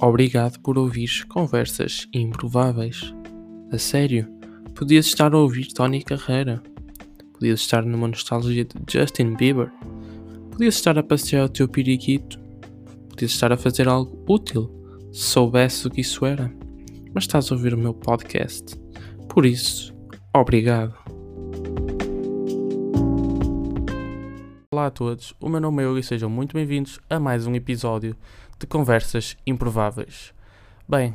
Obrigado por ouvir conversas improváveis. A sério, podias estar a ouvir Tony Carreira. Podias estar numa nostalgia de Justin Bieber. Podias estar a passear o teu periquito. Podias estar a fazer algo útil, se soubesse o que isso era. Mas estás a ouvir o meu podcast. Por isso, obrigado. Olá a todos, o meu nome é Hugo e sejam muito bem-vindos a mais um episódio de Conversas Improváveis. Bem,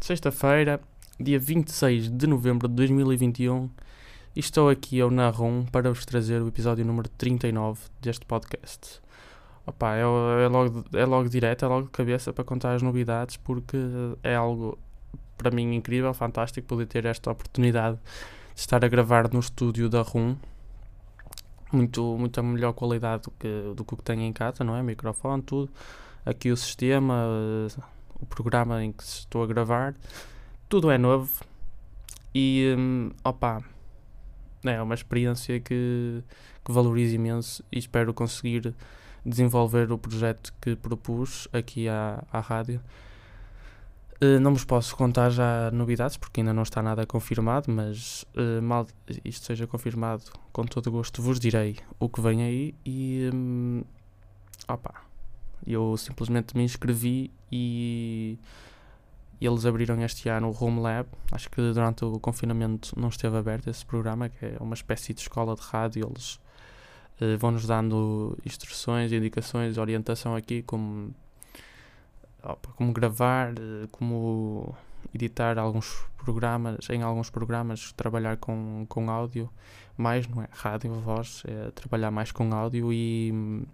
sexta-feira, dia 26 de novembro de 2021, e estou aqui eu na RUM para vos trazer o episódio número 39 deste podcast. Opa, é, é, logo, é logo direto, é logo de cabeça para contar as novidades, porque é algo para mim incrível, fantástico poder ter esta oportunidade de estar a gravar no estúdio da RUM. Muito, muita melhor qualidade do que, do que tenho em casa, não é? Microfone, tudo aqui o sistema, uh, o programa em que estou a gravar, tudo é novo e um, opa, é uma experiência que, que valorizo imenso e espero conseguir desenvolver o projeto que propus aqui à, à rádio. Uh, não vos posso contar já novidades porque ainda não está nada confirmado, mas uh, mal isto seja confirmado, com todo gosto vos direi o que vem aí e um, opa, eu simplesmente me inscrevi e, eles abriram este ano o Home Lab. Acho que durante o confinamento não esteve aberto esse programa, que é uma espécie de escola de rádio. Eles uh, vão-nos dando instruções, indicações, orientação aqui, como, como gravar, uh, como editar alguns programas, em alguns programas trabalhar com, com áudio, mais, não é? Rádio, voz, é trabalhar mais com áudio e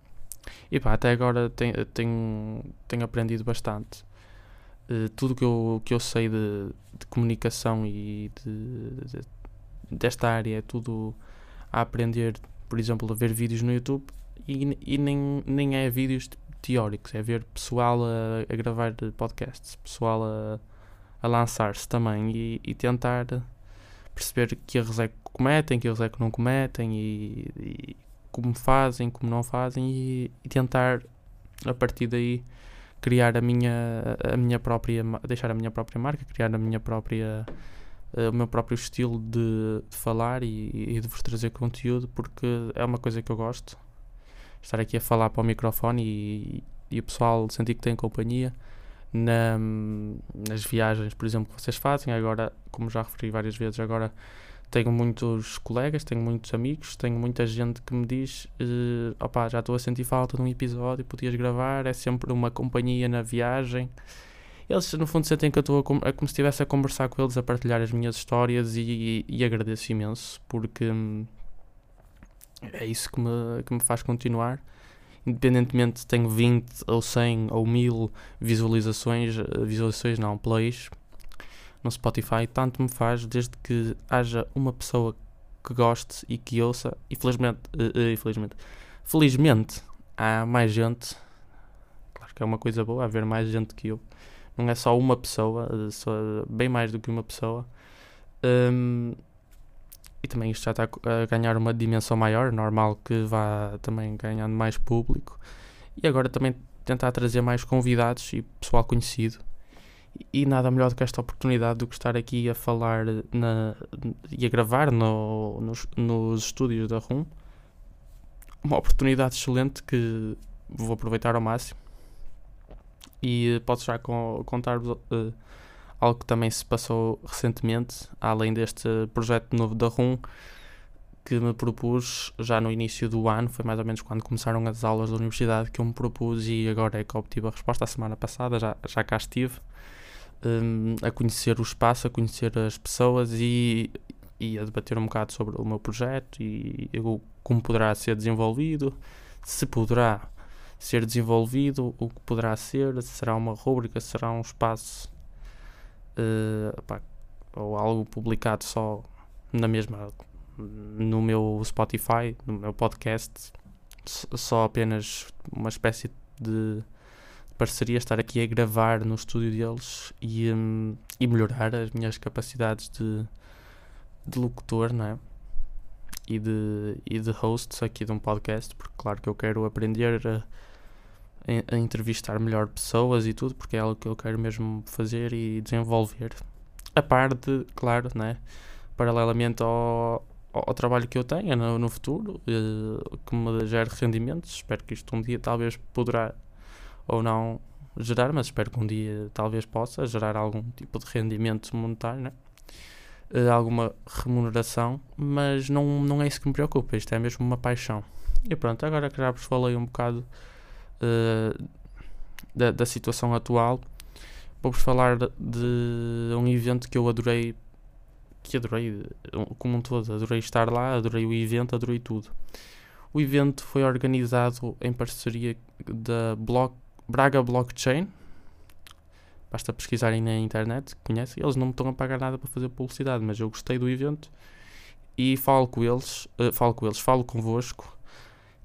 e pá, até agora tenho, tenho, tenho aprendido bastante. Uh, tudo que eu, que eu sei de, de comunicação e de, de, desta área é tudo a aprender, por exemplo, a ver vídeos no YouTube e, e nem, nem é vídeos teóricos, é ver pessoal a, a gravar podcasts, pessoal a, a lançar-se também e, e, tentar perceber que erros é que cometem, que erros é que não cometem e, e como fazem, como não fazem e, e, tentar a partir daí criar a minha a minha própria deixar a minha própria marca, criar a minha própria uh, o meu próprio estilo de, de falar e, e, de vos trazer conteúdo porque é uma coisa que eu gosto. Estar aqui a falar para o microfone e, e o pessoal sentir que tem companhia na, nas viagens, por exemplo, que vocês fazem. Agora, como já referi várias vezes, agora tenho muitos colegas, tenho muitos amigos, tenho muita gente que me diz: uh, opá, já estou a sentir falta de um episódio, podias gravar, é sempre uma companhia na viagem. Eles, no fundo, sentem que eu estou é como se estivesse a conversar com eles, a partilhar as minhas histórias e, e, agradeço imenso, porque hum, é isso que me, que me faz continuar. Independentemente se tenho 20 ou 100 ou 1000 visualizações, eh, visualizações não, plays, no Spotify, tanto me faz desde que haja uma pessoa que goste e que ouça, e felizmente, uh, uh, infelizmente, felizmente há mais gente, claro que é uma coisa boa haver mais gente que eu, não é só uma pessoa, uh, só, bem mais do que uma pessoa, um, e também isto já está a ganhar uma dimensão maior, normal que vá também ganhando mais público, e agora também tentar trazer mais convidados e pessoal conhecido e nada melhor do que esta oportunidade do que estar aqui a falar na, e a gravar no, nos, nos estúdios da RUM. Uma oportunidade excelente que vou aproveitar ao máximo. E uh, posso já contar-vos uh, algo que também se passou recentemente, além deste projeto novo da RUM, que me propus já no início do ano, foi mais ou menos quando começaram as aulas da universidade que eu me propus e agora é que obtive a resposta a semana passada, já, já cá estive um, a conhecer o espaço, a conhecer as pessoas e, e a debater um bocado sobre o meu projeto e como poderá ser desenvolvido, se poderá ser desenvolvido, o que poderá ser, se será uma rúbrica, se será um espaço uh, pá, ou algo publicado só na mesma no meu Spotify, no meu podcast, só apenas uma espécie de parceria estar aqui a gravar no estúdio deles e, um, e melhorar as minhas capacidades de, de locutor, não é? E de, e de host aqui de um podcast, porque claro que eu quero aprender a, a, entrevistar melhor pessoas e tudo, porque é algo que eu quero mesmo fazer e desenvolver. A parte, claro, né? paralelamente ao, ao, trabalho que eu tenho no, no futuro, uh, que me gere rendimentos. Espero que isto um dia talvez poderá ou não gerar, mas espero que um dia talvez possa gerar algum tipo de rendimento monetário, né? Uh, alguma remuneração, mas não, não é isso que me preocupa, isto é mesmo uma paixão. E pronto, agora que já vos falei um bocado uh, da, da situação atual, vou-vos falar de, de um evento que eu adorei que adorei como um todo, adorei estar lá, adorei o evento, adorei tudo. O evento foi organizado em parceria da Block, Braga Blockchain. Basta pesquisarem na internet, conhecem. Eles não me estão a pagar nada para fazer publicidade, mas eu gostei do evento e falo com eles, uh, falo com eles, falo convosco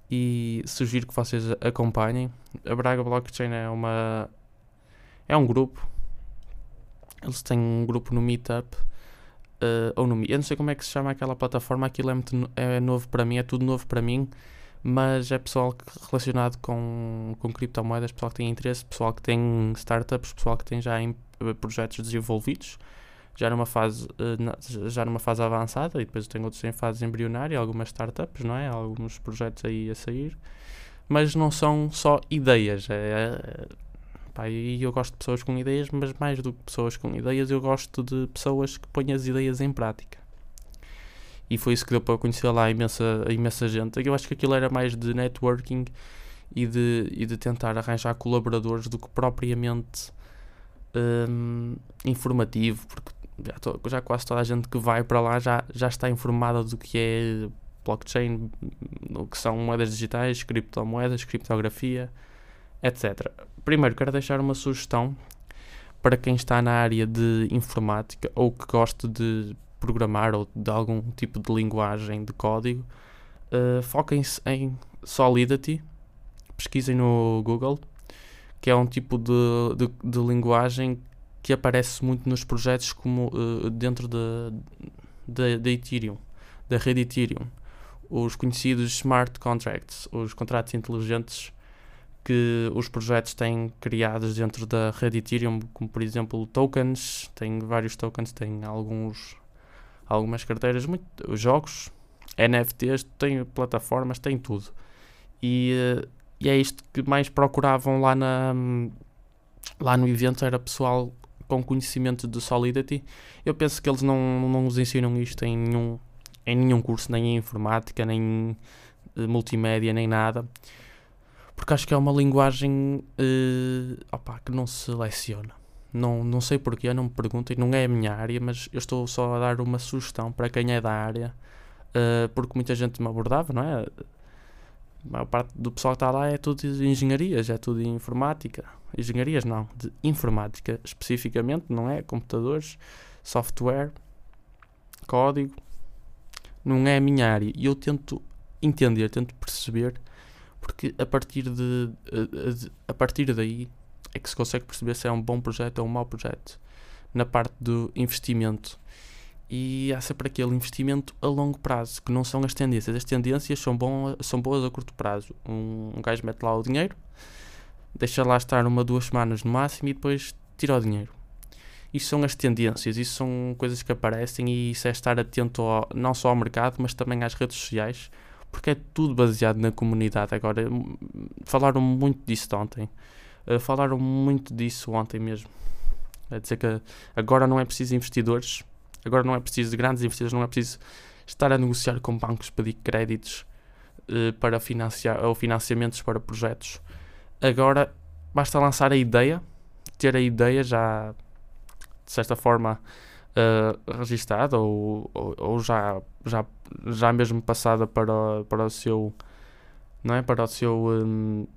e sugiro que vocês acompanhem. A Braga Blockchain é uma é um grupo. Eles têm um grupo no Meetup uh, ou no Eu não sei como é que se chama aquela plataforma, aquilo é, muito, é novo para mim, é tudo novo para mim, mas é pessoal relacionado com, com criptomoedas, pessoal que tem interesse, pessoal que tem startups, pessoal que tem já em, eh, projetos desenvolvidos, já numa fase uh, já numa fase avançada e depois tem outros em fase embrionária, algumas startups, não é? Alguns projetos aí a sair, mas não são só ideias, é, é Pá, e eu gosto de pessoas com ideias, mas mais do que pessoas com ideias, eu gosto de pessoas que põem as ideias em prática. E foi isso que deu para conhecer lá a imensa, a imensa gente. Eu acho que aquilo era mais de networking e de, e de tentar arranjar colaboradores do que propriamente um, informativo, porque já, já, quase toda a gente que vai para lá já, já está informada do que é blockchain, o que são moedas digitais, criptomoedas, criptografia, etc. Primeiro, quero deixar uma sugestão para quem está na área de informática ou que gosta de programar ou de algum tipo de linguagem de código. Uh, Foquem-se em Solidity, pesquisem no Google, que é um tipo de, de, de linguagem que aparece muito nos projetos como uh, dentro da de, de, de, Ethereum, da rede Ethereum. Os conhecidos smart contracts, os contratos inteligentes que os projetos têm criados dentro da rede Ethereum, como por exemplo tokens, tem vários tokens, tem alguns algumas carteiras, muito, jogos, NFTs, tem plataformas, tem tudo. E, eh, e é isto que mais procuravam lá, na, lá no evento, era pessoal com conhecimento de Solidity. Eu penso que eles não, não nos ensinam isto em nenhum, em nenhum curso, nem em informática, nem eh, multimédia, nem nada porque acho que é uma linguagem uh, opa, que não se seleciona. Não, não sei porquê, não me perguntem, não é a minha área, mas eu estou só a dar uma sugestão para quem é da área, uh, porque muita gente me abordava, não é? A maior parte do pessoal que está lá é tudo de engenharias, é tudo de informática. Engenharias não, de informática especificamente, não é? Computadores, software, código. Não é a minha área. E eu tento entender, tento perceber porque a partir de a, a, partir daí é que se consegue perceber se é um bom projeto ou um mau projeto na parte do investimento. E há sempre aquele investimento a longo prazo que não são as tendências. As tendências são, bom, são boas a curto prazo. Um, um gajo mete lá o dinheiro deixa lá estar uma duas semanas no máximo e depois tira o dinheiro. Isso são as tendências, isso são coisas que aparecem e isso é estar atento ao, não só ao mercado, mas também às redes sociais, porque é tudo baseado na comunidade. Agora, hum, falaram muito disso ontem. Uh, falaram muito disso ontem mesmo. É dizer que agora não é preciso investidores, agora não é preciso grandes investidores, não é preciso estar a negociar com bancos, pedir créditos uh, para financiar ou financiamentos para projetos. Agora basta lançar a ideia, ter a ideia já de certa forma uh, registada ou, ou, ou, já, já, já mesmo passada para, para o seu não é para o seu um,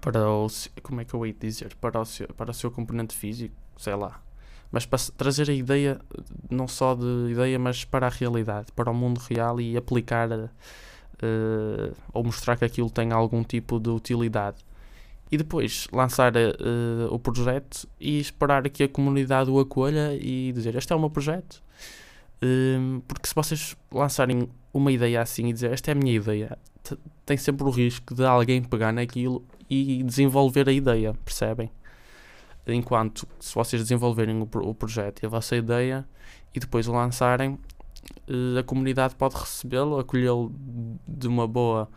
para o como é que eu ia dizer? Para o seu para o seu componente físico sei lá. Mas para trazer a ideia não só de ideia mas para a realidade para o mundo real e aplicar uh, ou mostrar que aquilo tem algum tipo de utilidade. E depois lançar uh, o projeto e esperar que a comunidade o acolha e dizer este é o meu projeto. Uh, porque se vocês lançarem uma ideia assim e dizer esta é a minha ideia, tem sempre o risco de alguém pegar naquilo e desenvolver a ideia, percebem? Enquanto se vocês desenvolverem o, o projeto e a vossa ideia e depois o lançarem, uh, a comunidade pode recebê-lo, acolhê-lo de uma boa,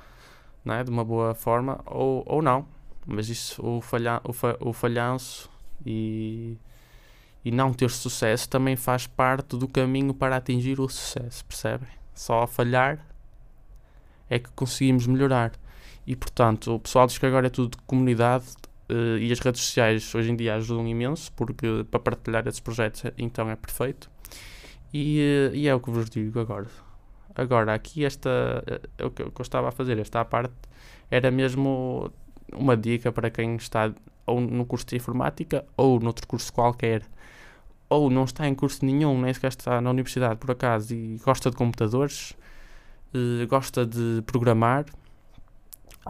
não é? de uma boa forma ou, ou não. Mas isso, o, falha, o, fa, o falhanço e e não ter sucesso também faz parte do caminho para atingir o sucesso, percebem? Só falhar é que conseguimos melhorar. E portanto, o pessoal diz que agora é tudo de comunidade uh, e as redes sociais hoje em dia ajudam imenso, porque para partilhar esses projetos então é perfeito. E, uh, e é o que vos digo agora. Agora, aqui esta, uh, o, que, o que eu estava a fazer, esta parte, era mesmo uma dica para quem está ou no curso de informática ou noutro curso qualquer ou não está em curso nenhum, nem sequer está na universidade por acaso e gosta de computadores, uh, gosta de programar,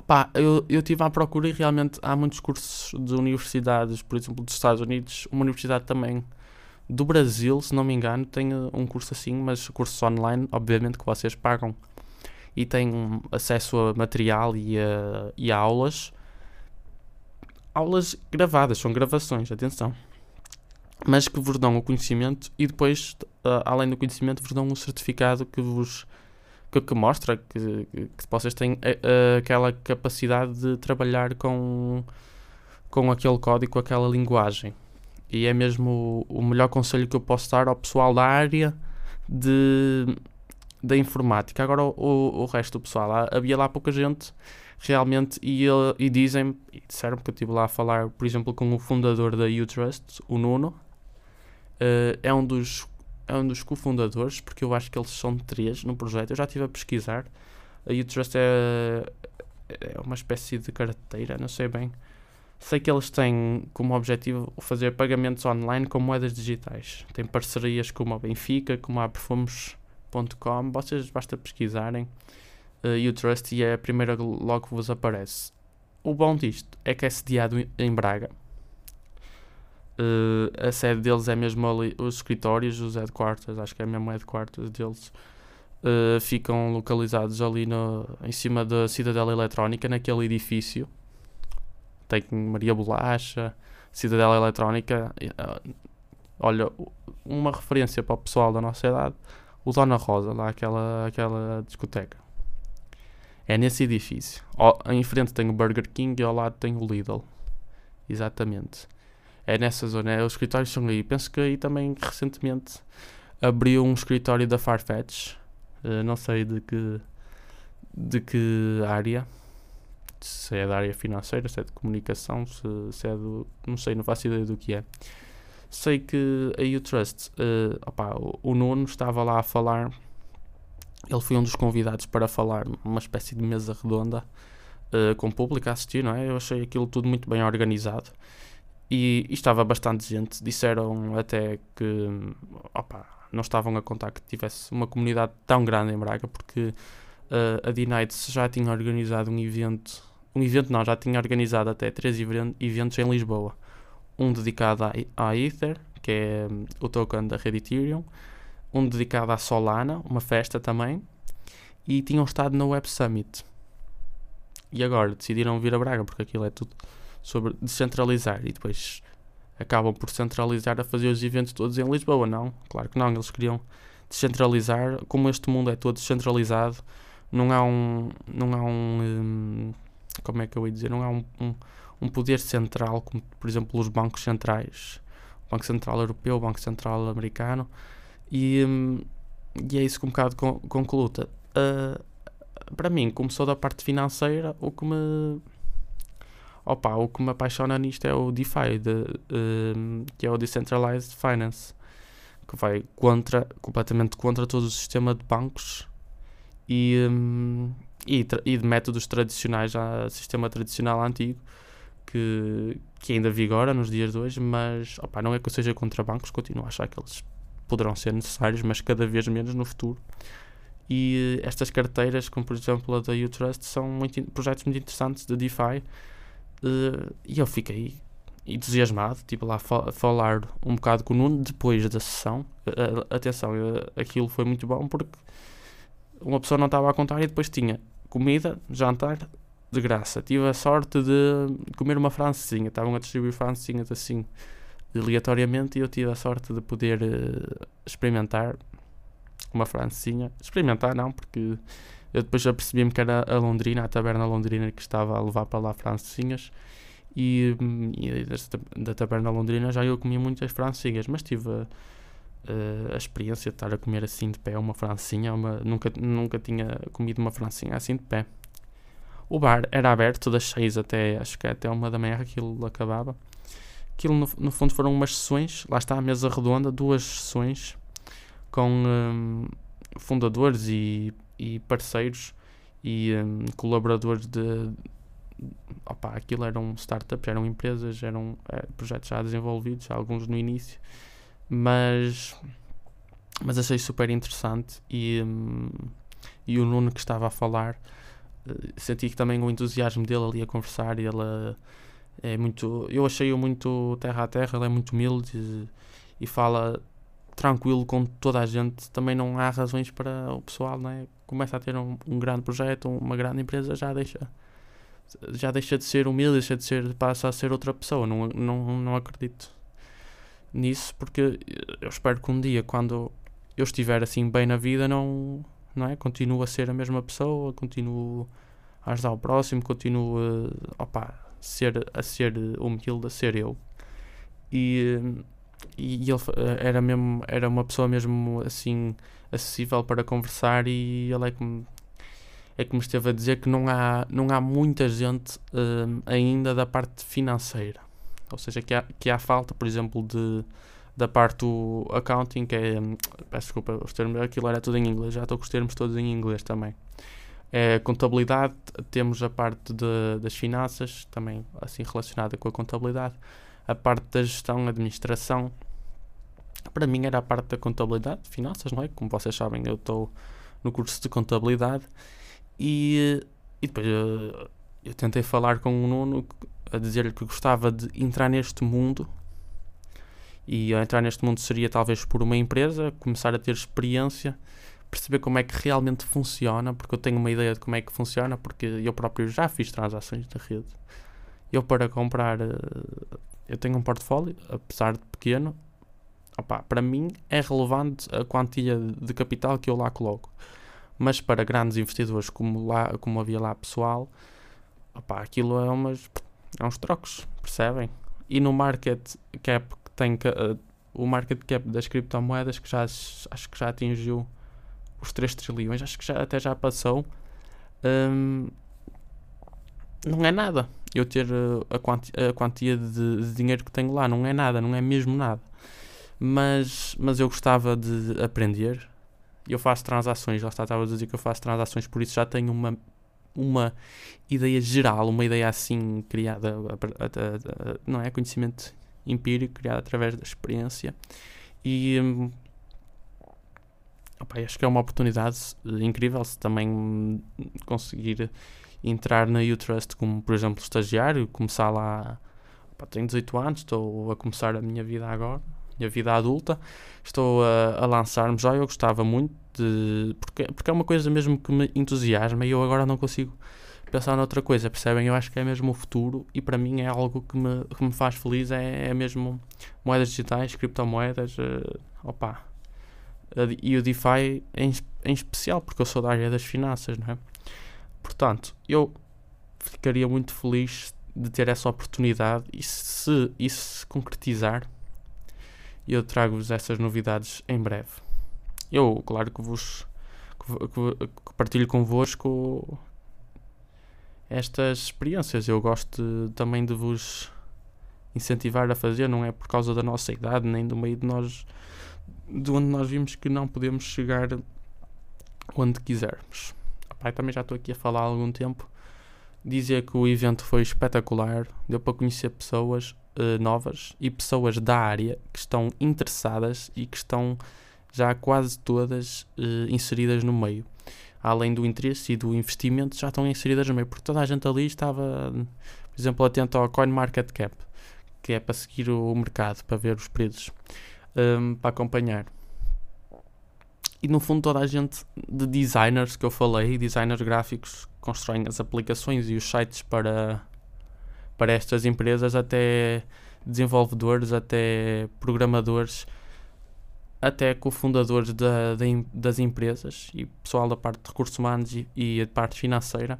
Pá, eu, eu estive à procura e realmente há muitos cursos de universidades, por exemplo, dos Estados Unidos, uma universidade também do Brasil, se não me engano, tem eh, um curso assim, mas cursos online, obviamente que vocês pagam e têm acesso a material e a, e a aulas. Aulas gravadas, são gravações, atenção mas que vos dão o conhecimento e depois, uh, além do conhecimento, vos dão um certificado que vos que, que mostra que, que, vocês têm uh, aquela capacidade de trabalhar com, com aquele código, com aquela linguagem. E é mesmo o, o melhor conselho que eu posso dar ao pessoal da área de, da informática. Agora, o, o resto do pessoal, havia lá pouca gente realmente, e, e dizem, e disseram que eu estive lá a falar, por exemplo, com o fundador da Utrust, o Nuno, Uh, é um dos é um dos cofundadores, porque eu acho que eles são três no projeto. Eu já estive a pesquisar. A Utrust é, é uma espécie de carteira, não sei bem. Sei que eles têm como objetivo fazer pagamentos online com moedas digitais. Tem parcerias como a Benfica, como a Perfumes.com. Vocês basta pesquisarem uh, Utrust e é a primeira logo que vos aparece. O bom disto é que é sediado em Braga Uh, a sede deles é mesmo ali, os escritórios, os headquarters, acho que é mesmo headquarters deles, uh, ficam localizados ali no, em cima da Cidadela Eletrónica, naquele edifício. Tem Maria Bolacha, Cidadela Eletrónica. Uh, olha, uma referência para o pessoal da nossa idade, o Dona Rosa, lá aquela, aquela discoteca. É nesse edifício. em frente tem o Burger King e ao lado tem o Lidl. Exatamente é nessa zona. É, os escritórios são aí. Penso que aí também recentemente abriu um escritório da Farfetch. Uh, não sei de que, de que área. Se é da área financeira, se é de comunicação, se, se é do. Não sei, não faço ideia do que é. Sei que a Utrust, uh, opa, o, o Nuno estava lá a falar. Ele foi um dos convidados para falar numa espécie de mesa redonda uh, com o público a assistir, não é? Eu achei aquilo tudo muito bem organizado e, e, estava bastante gente. Disseram até que opa, não estavam a contar que tivesse uma comunidade tão grande em Braga, porque uh, a D-Nights já tinha organizado um evento. Um evento não, já tinha organizado até três eventos em Lisboa. Um dedicado à, Ether, que é o token da rede Ethereum. Um dedicado à Solana, uma festa também. E tinham estado na Web Summit. E agora decidiram vir a Braga, porque aquilo é tudo sobre descentralizar. E depois acabam por centralizar a fazer os eventos todos em Lisboa, não? Claro que não, eles queriam descentralizar, como este mundo é todo descentralizado, não há um, não há um, um como é que eu ia dizer, não há um, um, um, poder central, como por exemplo os bancos centrais, o Banco Central Europeu, o Banco Central Americano, e, um, e é isso que um bocado concluo. Uh, para mim, começou da parte financeira, o que me Opa, o que me apaixona nisto é o DeFi, de, um, que é o Decentralized Finance, que vai contra, completamente contra todo o sistema de bancos e, um, e, e, de métodos tradicionais, já sistema tradicional antigo, que, que ainda vigora nos dias de hoje, mas opa, não é que eu seja contra bancos, continuo a achar que eles poderão ser necessários, mas cada vez menos no futuro. E estas carteiras, como por exemplo a da Utrust, são muito, projetos muito interessantes de DeFi e eu fiquei entusiasmado, tipo lá a falar um bocado com o Nuno depois da sessão. Uh, atenção, uh, aquilo foi muito bom porque uma pessoa não estava a contar e depois tinha comida, jantar, de graça. Tive a sorte de comer uma francesinha. Estavam a distribuir francesinhas assim aleatoriamente e eu tive a sorte de poder experimentar uma francesinha. Experimentar não, porque eu depois já percebi-me que era a Londrina, a taberna Londrina que estava a levar para lá francesinhas. E, e da taberna Londrina já eu comi muitas francesinhas, mas tive a, uh, a experiência de estar a comer assim de pé uma francinha. Uma, nunca, nunca tinha comido uma francinha assim de pé. O bar era aberto das 6 até, acho que até uma da manhã aquilo acabava. Aquilo no, no fundo foram umas sessões, lá está a mesa redonda, duas sessões com um, fundadores e, e, parceiros e um, colaboradores de. Opa, aquilo eram startups, eram empresas, eram é, projetos já desenvolvidos, alguns no início, mas, mas achei super interessante e, um, e o Nuno que estava a falar eh, senti que também o entusiasmo dele ali a conversar e ele é muito eu achei-o muito terra a terra ele é muito humilde e, e, fala tranquilo com toda a gente também não há razões para o pessoal né começa a ter um, um grande projeto uma grande empresa já deixa já deixa de ser humilde deixa de ser passa a ser outra pessoa não não não acredito nisso porque eu espero que um dia quando eu estiver assim bem na vida não não é? Continuo a ser a mesma pessoa, continuo a ajudar o próximo, continuo a, opa, ser, a ser humilde, a ser eu. E, e ele era, mesmo, era uma pessoa mesmo assim acessível para conversar e ele é que me, é que me esteve a dizer que não há, não há muita gente uh, ainda da parte financeira. Ou seja, que há, que há falta, por exemplo, de da parte do accounting, que é. Peço desculpa, os termos, aquilo era tudo em inglês, já estou com os termos todos em inglês também. É, contabilidade, temos a parte de, das finanças, também assim relacionada com a contabilidade, a parte da gestão, administração. Para mim era a parte da contabilidade, finanças, não é? Como vocês sabem, eu estou no curso de contabilidade e, e depois eu, eu tentei falar com o Nuno a dizer-lhe que gostava de entrar neste mundo e entrar neste mundo seria talvez por uma empresa, começar a ter experiência, perceber como é que realmente funciona, porque eu tenho uma ideia de como é que funciona, porque eu próprio já fiz transações de rede. Eu para comprar, eh, eu tenho um portfólio, apesar de pequeno, opa, para mim é relevante a quantia de capital que eu lá coloco. Mas para grandes investidores como, lá, como havia lá pessoal, opa, aquilo é, umas, é uns trocos, percebem? E no market cap tem uh, o market cap das criptomoedas que já acho que já atingiu os 3 trilhões, acho que já, até já passou. Um, não é nada. Eu ter uh, a, quanti a, quantia de, de, dinheiro que tenho lá, não é nada, não é mesmo nada. Mas, mas eu gostava de aprender. Eu faço transações, está, estava a dizer que eu faço transações, por isso já tenho uma, uma ideia geral, uma ideia assim criada, não é? Conhecimento empírico, criado através da experiência. E hum, opa, acho que é uma oportunidade incrível se também conseguir entrar na U-Trust como, por exemplo, estagiário, começar lá. Opa, tenho 18 anos, estou a começar a minha vida agora, minha vida adulta. Estou a, a lançar-me já. Eu gostava muito de. Porque, porque é uma coisa mesmo que me entusiasma e eu agora não consigo pensar noutra coisa, percebem? Eu acho que é mesmo o futuro e para mim é algo que me, que me faz feliz, é, é mesmo moedas digitais, criptomoedas, uh, opa. E o DeFi em, em especial, porque eu sou da área das finanças, não é? Portanto, eu ficaria muito feliz de ter essa oportunidade e se isso se concretizar, eu trago-vos essas novidades em breve. Eu, claro que vos que, que, partilho convosco estas experiências. Eu gosto de, também de vos incentivar a fazer, não é por causa da nossa idade, nem do meio de nós, de onde nós vimos que não podemos chegar onde quisermos. Pai, também já estou aqui a falar há algum tempo. Dizer que o evento foi espetacular, deu para conhecer pessoas uh, novas e pessoas da área que estão interessadas e que estão já quase todas uh, inseridas no meio além do interesse e do investimento, já estão inseridas no meio, porque toda a gente ali estava, por exemplo, atento ao CoinMarketCap, que é para seguir o mercado, para ver os preços, um, para acompanhar. E no fundo toda a gente de designers que eu falei, designers gráficos constroem as aplicações e os sites para, para estas empresas, até desenvolvedores, até programadores, até cofundadores da, da, das empresas e pessoal da parte de recursos humanos e, e a parte financeira,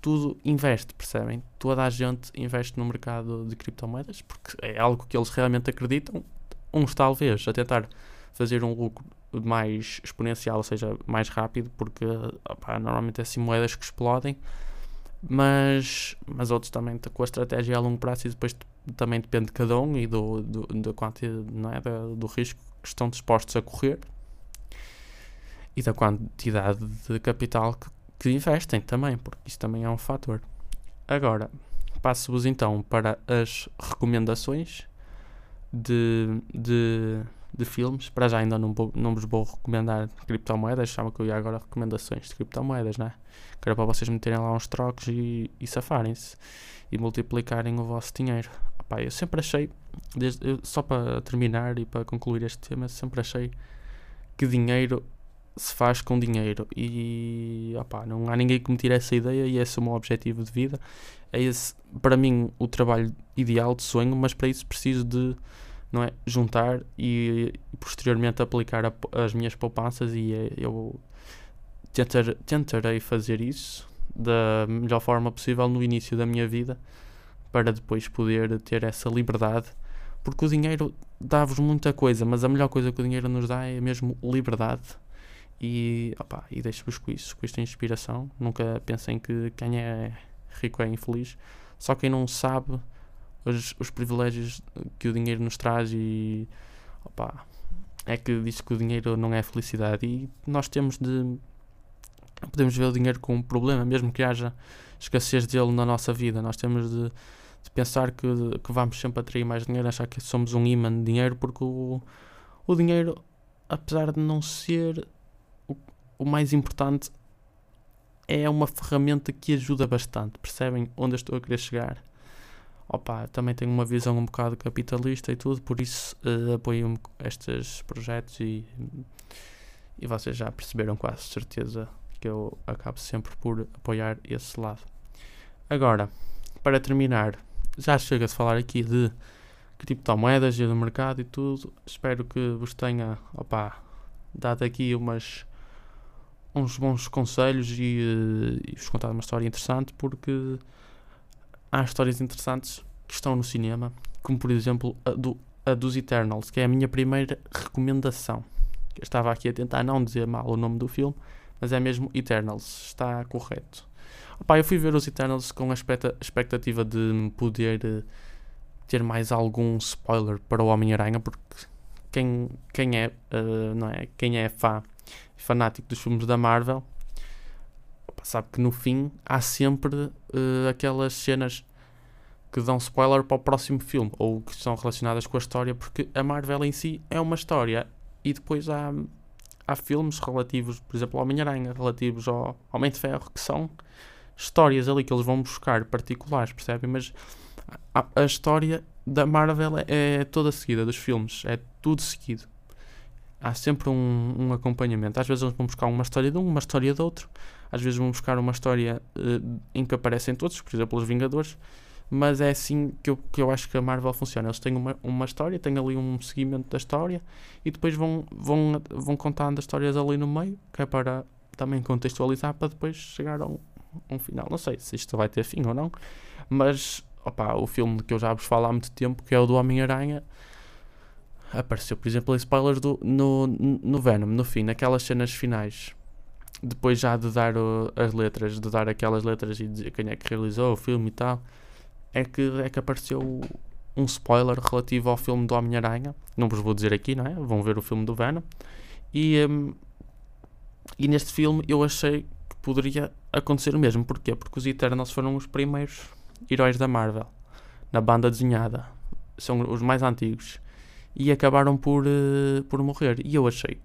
tudo investe, percebem? Toda a gente investe no mercado de criptomoedas porque é algo que eles realmente acreditam. Uns, talvez, a tentar fazer um lucro mais exponencial, ou seja, mais rápido, porque opa, normalmente é assim moedas que explodem, mas, mas outros também com a estratégia a longo prazo e depois também depende de cada um e do, do, da quantidade, não é? do, do risco que estão dispostos a correr e da quantidade de capital que, que investem também, porque isso também é um fator. Agora, passo-vos então para as recomendações de, de de filmes. Para já ainda não, não vos vou recomendar criptomoedas, chama que eu ia agora recomendações de criptomoedas, né? Que era para vocês meterem lá uns trocos e, e safarem-se e multiplicarem o vosso dinheiro. Opa, eu sempre achei, desde, eu, só para terminar e para concluir este tema, sempre achei que dinheiro se faz com dinheiro e opa, não há ninguém que me tire essa ideia e esse é o meu objetivo de vida. É esse, para mim, o trabalho ideal de sonho, mas para isso preciso de não é? juntar e, posteriormente aplicar a, as minhas poupanças e eh, eu tentar, tentarei fazer isso da melhor forma possível no início da minha vida para depois poder ter essa liberdade porque o dinheiro dá-vos muita coisa mas a melhor coisa que o dinheiro nos dá é mesmo liberdade. E, e deixo-vos com isso, com esta inspiração. Nunca pensem que quem é rico é infeliz. Só quem não sabe os, os privilégios que o dinheiro nos traz e opa, é que diz que o dinheiro não é felicidade e nós temos de podemos ver o dinheiro como um problema, mesmo que haja escassez dele na nossa vida, nós temos de, de pensar que, que, vamos sempre atrair mais dinheiro, achar que somos um imã de dinheiro, porque o, o dinheiro, apesar de não ser o, o mais importante, é uma ferramenta que ajuda bastante, percebem onde eu estou a querer chegar? Opa, também tenho uma visão um bocado capitalista e tudo, por isso uh, apoio estes projetos e, e vocês já perceberam quase certeza que eu acabo sempre por apoiar esse lado. Agora, para terminar, já chega de falar aqui de criptomoedas e do mercado e tudo. Espero que vos tenha opa, dado aqui umas, uns bons conselhos e, uh, e vos contado uma história interessante porque há histórias interessantes que estão no cinema, como por exemplo a, do, a dos Eternals, que é a minha primeira recomendação. Eu estava aqui a tentar não dizer mal o nome do filme, mas é mesmo Eternals, está correto. Opa, eu fui ver os Eternals com a expectativa de poder uh, ter mais algum spoiler para o Homem-Aranha, porque quem, quem, é, uh, não é, quem é fã, fanático dos filmes da Marvel, sabe que no fim há sempre uh, aquelas cenas que dão spoiler para o próximo filme ou que são relacionadas com a história, porque a Marvel em si é uma história e depois há, há filmes relativos, por exemplo, ao Homem-Aranha, relativos ao Homem de Ferro, que são histórias ali que eles vão buscar particulares, percebem? Mas a, a história da Marvel é, é toda seguida dos filmes, é tudo seguido há sempre um, um, acompanhamento. Às vezes vão buscar uma história de um, uma história de outro. Às vezes vão buscar uma história uh, em que aparecem todos, por exemplo, os Vingadores. Mas é assim que eu, que eu acho que a Marvel funciona. Eles têm uma, uma história, têm ali um seguimento da história e depois vão, vão, vão contando as histórias ali no meio, que é para também contextualizar para depois chegar a um, um final. Não sei se isto vai ter fim ou não, mas opa, o filme que eu já vos falo há muito tempo, que é o do Homem-Aranha, apareceu, por exemplo, spoilers do, no, no Venom, no fim, naquelas cenas finais. Depois já de dar o, as letras, de dar aquelas letras e dizer quem é que realizou o filme e tal, é que, é que apareceu um spoiler relativo ao filme do Homem-Aranha. Não vos vou dizer aqui, não é? Vão ver o filme do Venom. E, um, e neste filme eu achei que poderia acontecer o mesmo. Porquê? Porque os Eternals foram os primeiros heróis da Marvel na banda desenhada. São os mais antigos e acabaram por, uh, por morrer. E eu achei,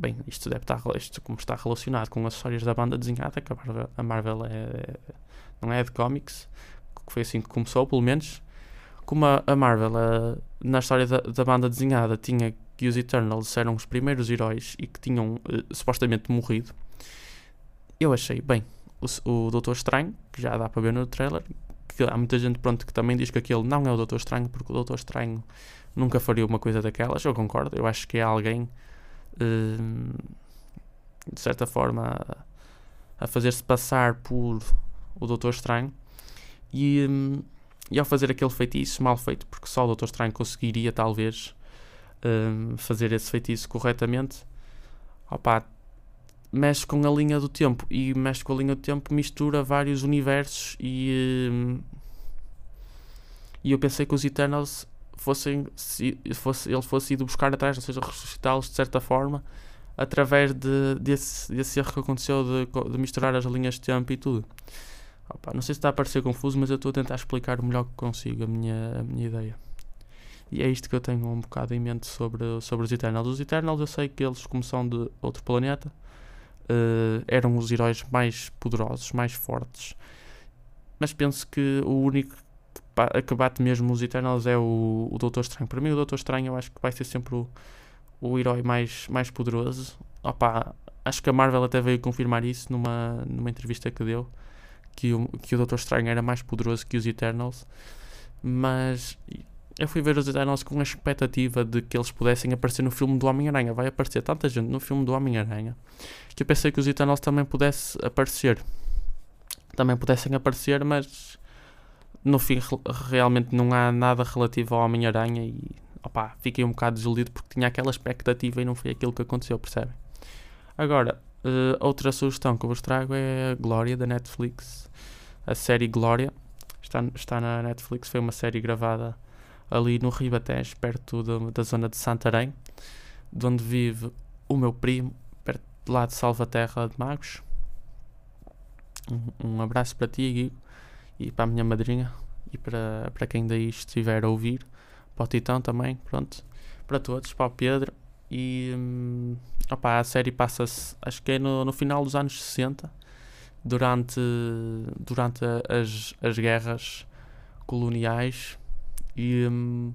bem, isto deve estar, isto como está relacionado com as histórias da banda desenhada, que a Marvel, a Marvel é, não é de comics, que foi assim que começou, pelo menos. Como a, a Marvel, a, na história da, da, banda desenhada, tinha que os Eternals eram os primeiros heróis e que tinham uh, supostamente morrido, eu achei, bem, o, o Doutor Estranho, que já dá para ver no trailer, que há muita gente pronto, que também diz que aquele não é o Doutor Estranho, porque o Doutor Estranho nunca faria uma coisa daquelas, eu concordo, eu acho que é alguém de certa forma a, fazer-se passar por o Doutor Estranho. E, um, e ao fazer aquele feitiço mal feito, porque só o Doutor Estranho conseguiria talvez um, fazer esse feitiço corretamente, opa, mexe com a linha do tempo. E mexe com a linha do tempo, mistura vários universos e, hum, e eu pensei que os Eternals fossem se fosse, ele fosse ido buscar atrás, ou seja, ressuscitá-los de certa forma através de, desse, desse erro que aconteceu de, de misturar as linhas de tempo e tudo. Opa, não sei se está a parecer confuso, mas eu estou a tentar explicar o melhor que consigo a minha, a minha ideia. E é isto que eu tenho um bocado em mente sobre, sobre os Eternals. Os Eternals eu sei que eles, como são de outro planeta, uh, eram os heróis mais poderosos, mais fortes. Mas penso que o único que bate mesmo os Eternals é o, o Doutor Estranho. Para mim, o Doutor Estranho eu acho que vai ser sempre o, o herói mais, mais poderoso. Opa, acho que a Marvel até veio confirmar isso numa, numa entrevista que deu. Que o, que o Doutor Estranho era mais poderoso que os Eternals. Mas eu fui ver os Eternals com a expectativa de que eles pudessem aparecer no filme do Homem-Aranha. Vai aparecer tanta gente no filme do Homem-Aranha que eu pensei que os Eternals também pudessem aparecer. Também pudessem aparecer, mas no fim realmente não há nada relativo ao Homem-Aranha e opá, fiquei um bocado desiludido porque tinha aquela expectativa e não foi aquilo que aconteceu, percebem? Agora, uh, outra sugestão que eu vos trago é a Glória da Netflix. A série Glória está, está na Netflix, foi uma série gravada ali no Ribatejo, perto da, zona de Santarém, de onde vive o meu primo, perto lá de Salvaterra de Magos. Um, um abraço para ti, Guigo, e para a minha madrinha, e para, para quem daí estiver a ouvir, para o Titão também, pronto, para todos, para o Pedro. E hum, opa, a série passa-se, acho que é no, no final dos anos 60, durante, durante as, as guerras coloniais e, um,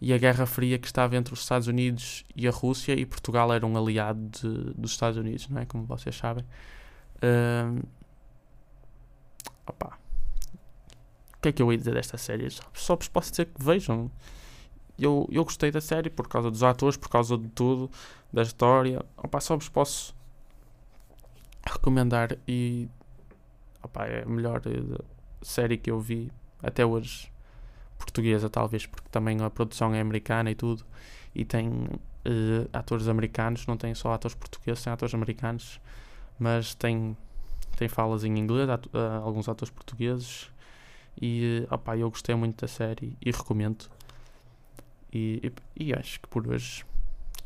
e a Guerra Fria que estava entre os Estados Unidos e a Rússia e Portugal era um aliado de, dos Estados Unidos, não é? Como vocês sabem. Um, opa. Que é que eu ia dizer desta série? Só, só vos posso dizer que vejam. Eu, eu gostei da série por causa dos atores, por causa de tudo, da história. Opa, só vos posso recomendar e opa, é a melhor eh, série que eu vi até hoje portuguesa, talvez, porque também a produção é americana e tudo, e tem uh, atores americanos, não tem só atores portugueses, tem atores americanos, mas tem, tem falas em inglês, uh, alguns atores portugueses, e opa, eu gostei muito da série e recomendo. E, e, e acho que por hoje,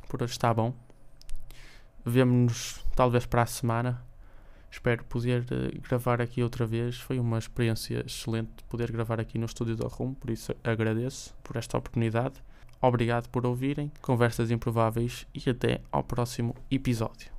por hoje está bom. Vemo-nos talvez para a semana Espero poder uh, gravar aqui outra vez. Foi uma experiência excelente poder gravar aqui no estúdio da Rum, por isso agradeço por esta oportunidade. Obrigado por ouvirem. Conversas improváveis e até ao próximo episódio.